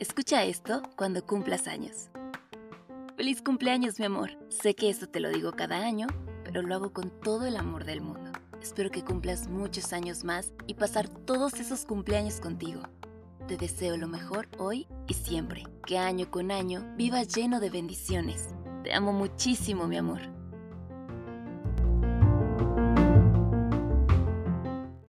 Escucha esto cuando cumplas años. Feliz cumpleaños, mi amor. Sé que esto te lo digo cada año, pero lo hago con todo el amor del mundo. Espero que cumplas muchos años más y pasar todos esos cumpleaños contigo. Te deseo lo mejor hoy y siempre. Que año con año vivas lleno de bendiciones. Te amo muchísimo, mi amor.